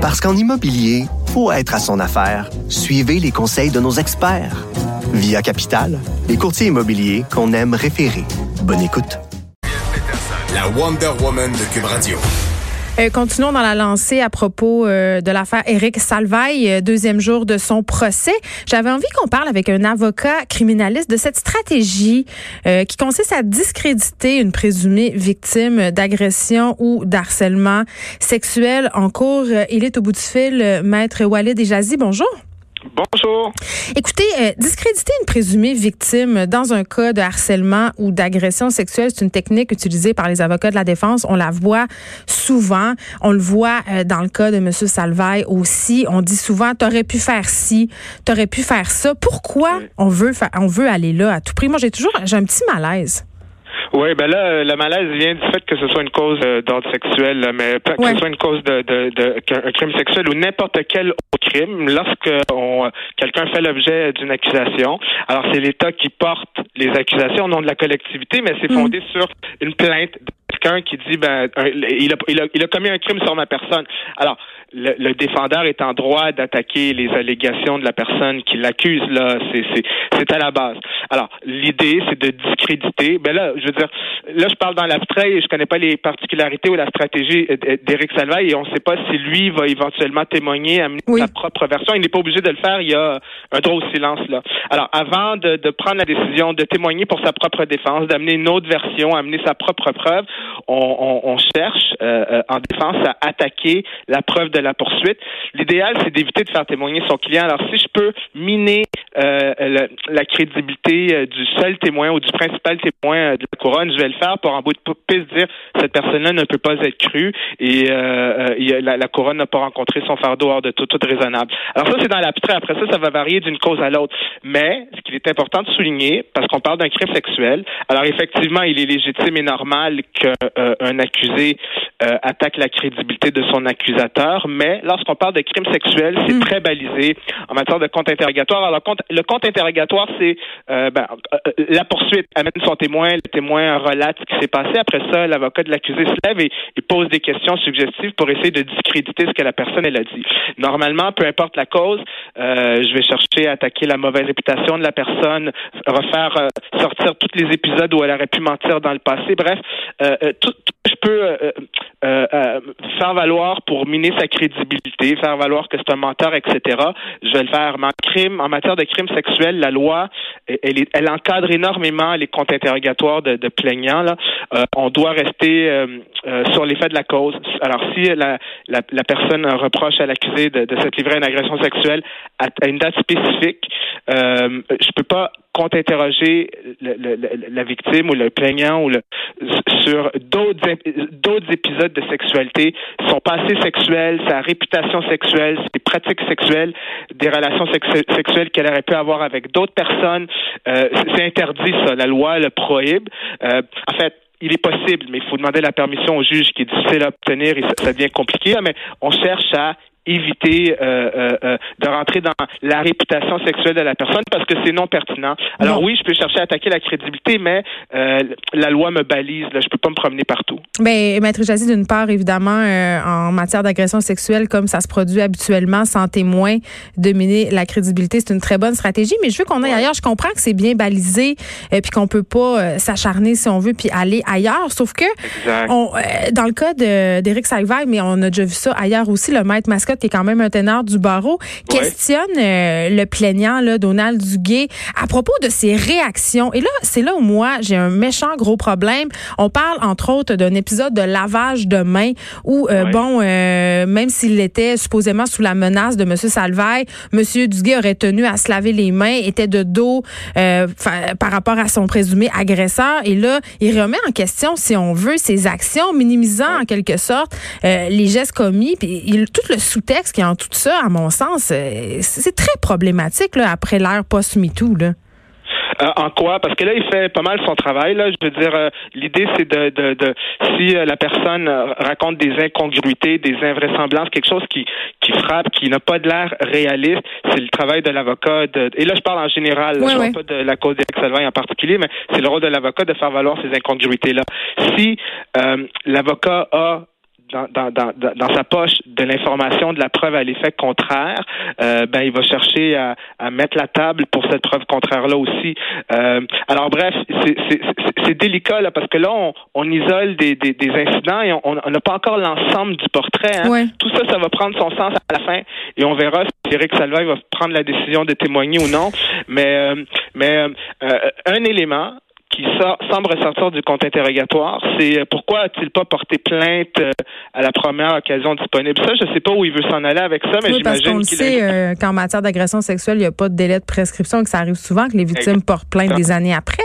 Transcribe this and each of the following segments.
Parce qu'en immobilier, faut être à son affaire. Suivez les conseils de nos experts. Via Capital, les courtiers immobiliers qu'on aime référer. Bonne écoute. La Wonder Woman de Cube Radio. Euh, continuons dans la lancée à propos euh, de l'affaire Éric Salvaille, euh, deuxième jour de son procès. J'avais envie qu'on parle avec un avocat criminaliste de cette stratégie qui consiste à discréditer une présumée victime d'agression ou d'harcèlement sexuel en cours. Il est au bout du fil, maître Walid Ejazi. Bonjour. Bonjour. Écoutez, euh, discréditer une présumée victime dans un cas de harcèlement ou d'agression sexuelle, c'est une technique utilisée par les avocats de la défense. On la voit souvent. On le voit euh, dans le cas de M. Salvaille aussi. On dit souvent, t'aurais pu faire ci, t'aurais pu faire ça. Pourquoi on veut, on veut aller là à tout prix? Moi, j'ai toujours, j'ai un petit malaise. Oui, ben là, euh, le malaise vient du fait que ce soit une cause euh, d'ordre sexuel, mais que ce soit une cause de, de, de crime sexuel ou n'importe quel autre crime, lorsque on, quelqu'un fait l'objet d'une accusation, alors c'est l'État qui porte les accusations au nom de la collectivité, mais c'est fondé mm. sur une plainte de quelqu'un qui dit ben il a, il a, il a commis un crime sur ma personne. Alors le, le, défendeur est en droit d'attaquer les allégations de la personne qui l'accuse. Là, c'est à la base. Alors, l'idée, c'est de discréditer. Ben là, je veux dire, là, je parle dans l'abstrait et je connais pas les particularités ou la stratégie d'Éric Salvaille et on ne sait pas si lui va éventuellement témoigner, amener sa propre version. Il n'est pas obligé de le faire. Il y a un droit au silence là. Alors, avant de, de prendre la décision de témoigner pour sa propre défense, d'amener une autre version, amener sa propre preuve, on, on, on cherche euh, euh, en défense à attaquer la preuve de la poursuite. L'idéal, c'est d'éviter de faire témoigner son client. Alors, si je peux miner euh, la, crédibilité euh, du seul témoin ou du principal témoin euh, de la couronne, je vais le faire pour en bout de piste dire cette personne-là ne peut pas être crue et la, couronne n'a pas rencontré son fardeau hors de tout, tout raisonnable. Alors ça, c'est dans l'abstrait. Après ça, ça va varier d'une cause à l'autre. Mais ce qu'il est important de souligner, parce qu'on parle d'un crime sexuel, alors effectivement, il est légitime et normal qu'un accusé attaque la crédibilité de son accusateur, mais lorsqu'on parle de crime sexuel, c'est hmm. très balisé en matière de compte interrogatoire. Alors, le compte, interrogatoire, c'est euh, ben, euh, la poursuite amène son témoin, le témoin relate ce qui s'est passé. Après ça, l'avocat de l'accusé se lève et, pose des questions suggestives pour essayer de discréditer ce que la personne elle a dit. Normalement, peu importe la cause, euh, je vais chercher à attaquer la mauvaise réputation de la personne, refaire sortir tous les épisodes où elle aurait pu mentir dans le passé. Bref, tout, je peux faire valoir pour miner sa crédibilité, faire valoir que c'est un menteur, etc. Je vais le faire. En crime, en matière de crime sexuel, la loi, elle, elle encadre énormément les comptes interrogatoires de, de plaignants. Là. Euh, on doit rester euh, euh, sur l'effet de la cause. Alors, si la, la, la personne reproche à l'accusé de, de s'être livré à une agression sexuelle à, une date spécifique, euh, je peux pas contre-interroger la victime ou le plaignant ou le, sur d'autres d'autres épisodes de sexualité, son passé sexuel, sa réputation sexuelle, ses pratiques sexuelles, des relations sexuelles qu'elle aurait pu avoir avec d'autres personnes. Euh, c'est interdit ça, la loi le prohibe. Euh, en fait, il est possible, mais il faut demander la permission au juge qui est difficile à obtenir et ça, devient compliqué. Mais on cherche à éviter euh, euh, euh, de rentrer dans la réputation sexuelle de la personne parce que c'est non pertinent. Alors oui, je peux chercher à attaquer la crédibilité, mais la loi me balise. Là, je peux pas me promener partout. Mais maître Jazzy, d'une part, évidemment, en matière d'agression sexuelle, comme ça se produit habituellement, sans témoin, dominer la crédibilité, c'est une très bonne stratégie. Mais je veux qu'on aille ailleurs. Je comprends que c'est bien balisé, et puis qu'on peut pas s'acharner si on veut, puis aller ailleurs. Sauf que, on, dans le cas d'Éric Salvaille, mais on a déjà vu ça ailleurs aussi, le maître mascotte qui est quand même un ténor du barreau, questionne euh, le plaignant, là, Donald Duguay, à propos de ses réactions. Et là, c'est là où moi, j'ai un méchant gros problème. On parle, entre autres, d'un épisode de lavage de mains où, euh, bon, euh, même s'il était supposément sous la menace de M. Salvaille, M. Duguay aurait tenu à se laver les mains, était de dos par rapport à son présumé agresseur. Et là, il remet en question, si on veut, ses actions, minimisant en quelque sorte les gestes commis, puis il, tout le texte qui en tout ça, à mon sens, euh, c'est très problématique là, après l'ère post-MeToo. Là. Euh, en quoi? Parce que là, il fait pas mal son travail. Là, je veux dire, euh, l'idée c'est de, de, de, si la personne raconte des incongruités, des invraisemblances, quelque chose qui qui frappe, qui n'a pas de l'air réaliste, c'est le travail de l'avocat. Et là, je parle en général. je ne parle pas de la cause d'Éric en particulier, mais c'est le rôle de l'avocat de faire valoir ces incongruités là. Si l'avocat a dans, dans, dans, dans sa poche de l'information, de la preuve à l'effet contraire, euh, ben il va chercher à, à, mettre la table pour cette preuve contraire-là aussi. Euh, alors bref, c'est délicat là parce que là on, on isole des, des, des, incidents et on n'a pas encore l'ensemble du portrait. Hein. Tout ça, ça va prendre son sens à la fin et on verra si Eric Salvaille va prendre la décision de témoigner ou non. Mais euh, mais euh, un élément qui semble ressortir du compte interrogatoire, c'est euh, pourquoi a-t-il pas porté plainte euh, à la première occasion disponible? Ça, je sais pas où il veut s'en aller avec ça, mais oui, parce qu'on sait euh, qu'en matière d'agression sexuelle, il n'y a pas de délai de prescription, que ça arrive souvent que les victimes portent plainte des années après.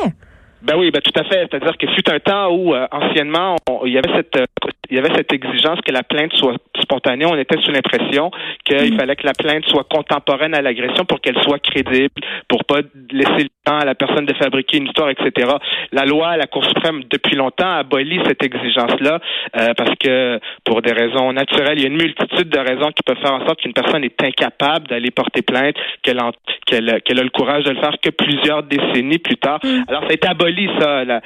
Ben oui, ben tout à fait. C'est-à-dire que fut un temps où anciennement il y avait cette il y avait cette exigence que la plainte soit spontanée. On était sous l'impression qu'il mm. fallait que la plainte soit contemporaine à l'agression pour qu'elle soit crédible, pour pas laisser le temps à la personne de fabriquer une histoire, etc. La loi, la Cour suprême, depuis longtemps, a aboli cette exigence-là euh, parce que pour des raisons naturelles, il y a une multitude de raisons qui peuvent faire en sorte qu'une personne est incapable d'aller porter plainte, qu'elle qu'elle a le courage de le faire que plusieurs décennies plus tard. Mm. Alors, ça a été aboli, ça. La,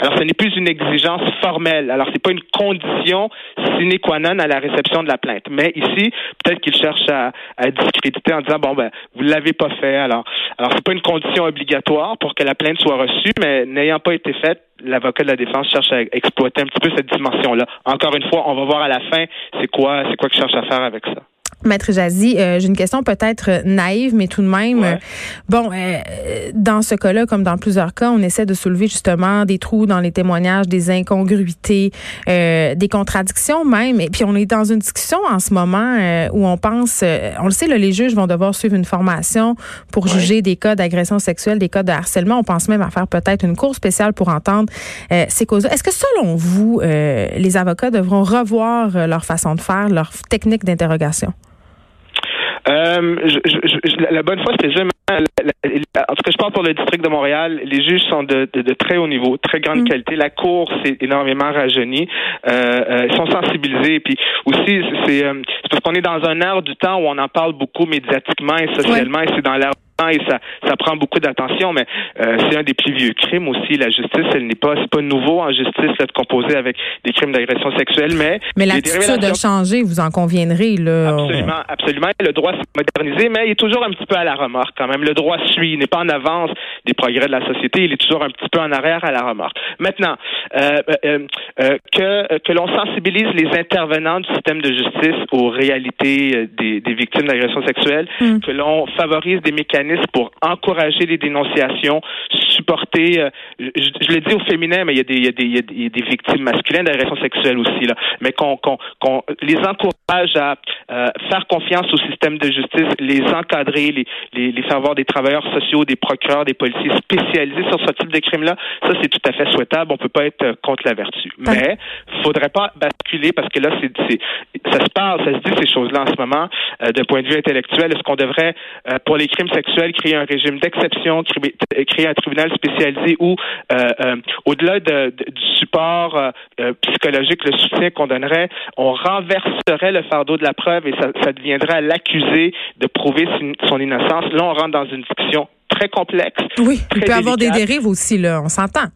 alors, ce n'est plus une exigence formelle. Alors, c'est pas une condition sine qua non à la réception de la plainte. Mais ici, peut-être qu'il cherche à, à, discréditer en disant bon ben vous l'avez pas fait. Alors, alors c'est pas une condition obligatoire pour que la plainte soit reçue, mais n'ayant pas été faite, l'avocat de la défense cherche à exploiter un petit peu cette dimension-là. Encore une fois, on va voir à la fin c'est quoi c'est quoi qu'il cherche à faire avec ça. Maître Jazzy, euh, j'ai une question peut-être naïve, mais tout de même, euh, bon, euh, dans ce cas-là, comme dans plusieurs cas, on essaie de soulever justement des trous dans les témoignages, des incongruités, des contradictions même. Et puis on est dans une discussion en ce moment où on pense, on le sait, là, les juges vont devoir suivre une formation pour juger des cas d'agression sexuelle, des cas de harcèlement. On pense même à faire peut-être une cour spéciale pour entendre ces causes. Est-ce que selon vous, les avocats devront revoir leur façon de faire, leur technique d'interrogation? Euh, je, la bonne foi, c'est jamais. En tout cas, je parle pour le district de Montréal. Les juges sont de, de, très haut niveau, très grande mm. qualité. La cour s'est énormément rajeunie. Euh, euh, ils sont sensibilisés. Puis aussi, c'est parce qu'on est dans un air du temps où on en parle beaucoup médiatiquement et socialement, et c'est dans l'air et ça, ça prend beaucoup d'attention, mais euh, c'est un des plus vieux crimes aussi. La justice, elle n'est pas, c'est pas nouveau en justice là, de composer avec des crimes d'agression sexuelle, mais mais l'attitude de changer, vous en conviendrez là. Absolument, absolument. Le droit s'est modernisé, mais il est toujours un petit peu à la remorque quand même. Le droit suit, il n'est pas en avance des progrès de la société, il est toujours un petit peu en arrière à la remorque. Maintenant, euh, euh, euh que que l'on sensibilise les intervenants du système de justice aux réalités des, des victimes d'agression sexuelle, hmm. que l'on favorise des mécanismes pour encourager les dénonciations, supporter, euh, je, le dis au féminin, mais il y a des, il y a des, il y a des victimes masculines d'agressions sexuelles aussi, là, mais qu'on les encourage à euh, faire confiance au système de justice, les encadrer, les, les, les faire voir des travailleurs sociaux, des procureurs, des policiers spécialisés sur ce type de crime-là, ça c'est tout à fait souhaitable. On peut pas être contre la vertu, mais faudrait pas basculer parce que là c'est ça se parle, ça se dit ces choses-là en ce moment euh, d'un point de vue intellectuel. Est-ce qu'on devrait pour les crimes sexuels créer un régime d'exception, créer un tribunal spécialisé où, euh, euh, au-delà du support euh, psychologique, le soutien qu'on donnerait, on renverserait le fardeau de la preuve et ça, ça deviendrait à l'accusé de prouver son innocence. Là, on rentre dans une discussion très complexe. Oui, il peut y avoir des dérives aussi, là, on s'entend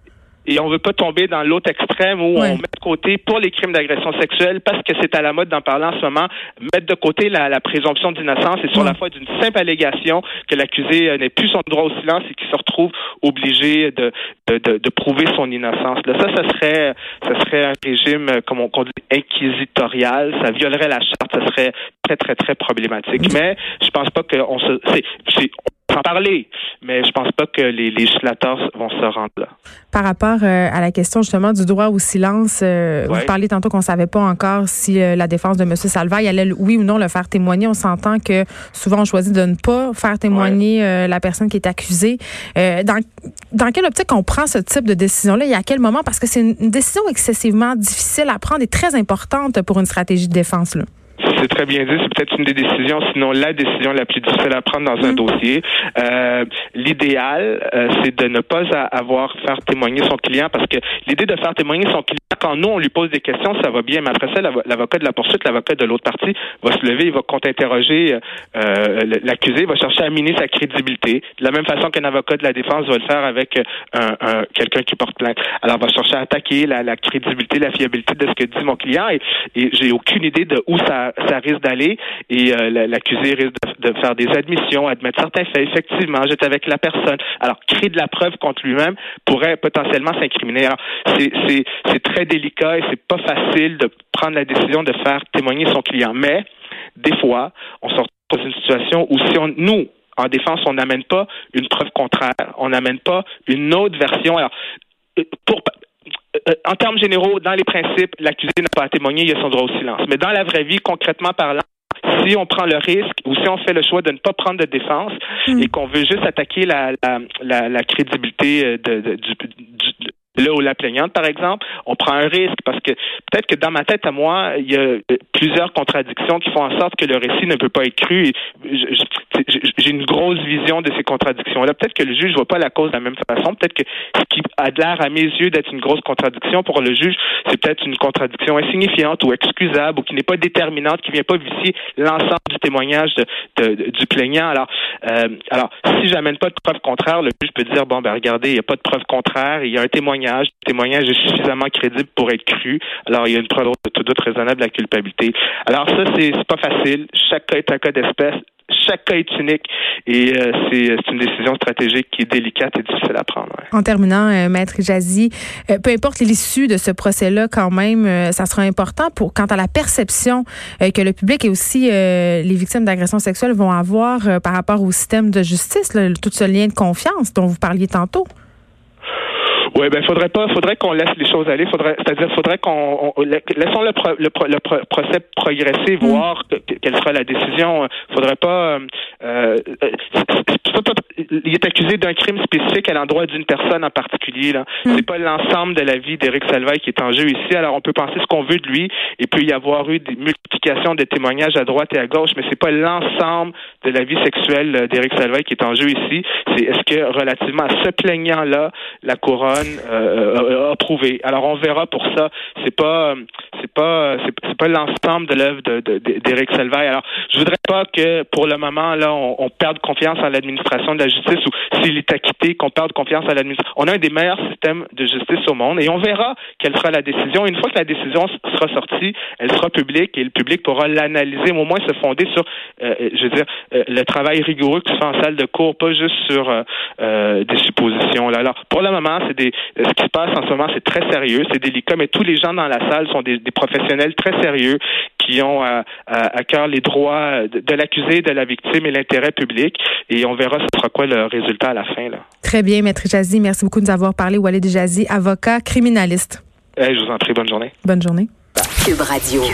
et on veut pas tomber dans l'autre extrême où on met de côté pour les crimes d'agression sexuelle parce que c'est à la mode d'en parler en ce moment, mettre de côté la, présomption d'innocence et sur la foi d'une simple allégation que l'accusé euh, n'ait plus son droit au silence et qu'il se retrouve obligé de, de, de, prouver son innocence. Là, ça, ça serait, ça serait un régime, euh, comme on, dit, inquisitorial. Ça violerait la charte. Ça serait très, très, très problématique. Mais je pense pas qu'on se, c'est, parler, mais je pense pas que les législateurs vont se rendre là. Par rapport euh, à la question justement du droit au silence, euh, vous parlez tantôt qu'on savait pas encore si euh, la défense de M. Salvaille allait oui ou non le faire témoigner. On s'entend que souvent on choisit de ne pas faire témoigner la personne qui est accusée. dans, dans quelle optique on prend ce type de décision-là et à quel moment? Parce que c'est une décision excessivement difficile à prendre et très importante pour une stratégie de défense. Là. C'est très bien dit. C'est peut-être une des décisions, sinon la décision la plus difficile à prendre dans un mm. dossier. Euh, l'idéal, euh, c'est de ne pas avoir faire témoigner son client parce que l'idée de faire témoigner son client, quand nous on lui pose des questions, ça va bien, mais après ça, l'avocat de la poursuite, l'avocat de l'autre partie va se lever, il va contre-interroger euh, l'accusé, va chercher à miner sa crédibilité, de la même façon qu'un avocat de la défense va le faire avec un, quelqu'un qui porte plainte. Alors, va chercher à attaquer la, crédibilité, la fiabilité de ce que dit mon client et, et j'ai aucune idée de où ça, ça risque d'aller et l'accusé risque de, de, faire des admissions, admettre certains faits. Effectivement, j'étais avec la personne. Alors, créer de la preuve contre lui-même pourrait potentiellement s'incriminer. Alors, c'est très délicat et c'est pas facile de prendre la décision de faire témoigner son client. Mais, des fois, on se retrouve dans une situation où si on, nous, en défense, on n'amène pas une preuve contraire, on n'amène pas une autre version. Alors, euh, pour, euh, en termes généraux, dans les principes, l'accusé n'a pas à témoigner, il a son droit au silence. Mais dans la vraie vie, concrètement parlant, si on prend le risque ou si on fait le choix de ne pas prendre de défense hmm. et qu'on veut juste attaquer la, la, la, crédibilité euh, de, du, là où la plaignante, par exemple, on prend un risque parce que peut-être que dans ma tête à moi, il y a euh, plusieurs contradictions qui font en sorte que le récit ne peut pas être cru. J'ai une grosse vision de ces contradictions-là. Peut-être que le juge ne voit pas la cause de la même façon. Peut-être que ce qui a l'air à mes yeux d'être une grosse contradiction pour le juge, c'est peut-être une contradiction insignifiante ou excusable ou qui n'est pas déterminante, qui vient pas vicier l'ensemble du témoignage du plaignant. Alors, euh, alors, si j'amène pas de preuve contraire, le juge peut dire bon ben regardez, il n'y a pas de preuve contraire, il y a un témoignage témoignage. Le témoignage est suffisamment crédible pour être cru. Alors, il y a une preuve de doute raisonnable de la culpabilité. Alors, ça, c'est pas facile. Chaque cas est un cas d'espèce chaque cas est unique et euh, c'est une décision stratégique qui est délicate et difficile à prendre. En terminant, euh, Maître Jazzy, euh, peu importe l'issue de ce procès-là, quand même, ça sera important pour quant à la perception que le public et aussi les victimes d'agressions sexuelles vont avoir par rapport au système de justice, tout ce lien de confiance dont vous parliez tantôt. Oui, ben faudrait pas, faudrait qu'on laisse les choses aller. Faudrait, c'est-à-dire, faudrait qu'on laissons le, le, le, procès progresser, mm. voir quelle sera la décision. Faudrait pas. Euh, il est accusé d'un crime spécifique à l'endroit d'une personne en particulier. Là, mm. c'est pas l'ensemble de la vie d'Éric Salvaille qui est en jeu ici. Alors, on peut penser ce qu'on veut de lui. Il peut y avoir eu des multiplications de témoignages à droite et à gauche, mais c'est pas l'ensemble de la vie sexuelle d'Éric Salvaille qui est en jeu ici. C'est est-ce que relativement à ce plaignant-là, la couronne euh, approuvé. Alors on verra pour ça. C'est pas c'est pas c'est pas l'ensemble de l'œuvre d'Éric de, Selvaille. Alors je voudrais pas que pour le moment là on, perde confiance en l'administration de la justice ou s'il est acquitté qu'on perde confiance à l'administration. On a un des meilleurs systèmes de justice au monde et on verra quelle sera la décision. Une fois que la décision sera sortie, elle sera publique et le public pourra l'analyser, au moins se fonder sur, euh, je veux dire, euh, le travail rigoureux qui se fait en salle de cours, pas juste sur des suppositions. Là. Alors pour le moment, c'est des ce qui se passe en ce moment, c'est très sérieux, c'est délicat, mais tous les gens dans la salle sont des, professionnels très sérieux qui ont à, cœur les droits de, l'accusé, de la victime et l'intérêt public. Et on verra ce sera quoi le résultat à la fin. Là? Très bien, Maître Jazzy. Merci beaucoup de nous avoir parlé. Walid Jazzy, avocat criminaliste. je vous en prie. Bonne journée. Bonne journée. Cube Radio.